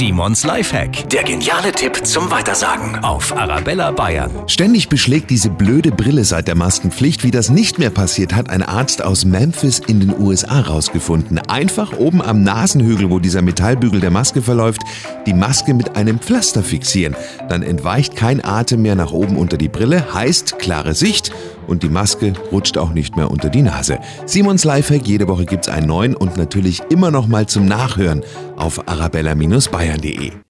Simons Lifehack. Der geniale Tipp zum Weitersagen auf Arabella Bayern. Ständig beschlägt diese blöde Brille seit der Maskenpflicht. Wie das nicht mehr passiert, hat ein Arzt aus Memphis in den USA rausgefunden. Einfach oben am Nasenhügel, wo dieser Metallbügel der Maske verläuft, die Maske mit einem Pflaster fixieren. Dann entweicht kein Atem mehr nach oben unter die Brille, heißt klare Sicht und die Maske rutscht auch nicht mehr unter die Nase. Simons Lifehack, jede Woche gibt's einen neuen und natürlich immer noch mal zum Nachhören auf arabella-bayern.de.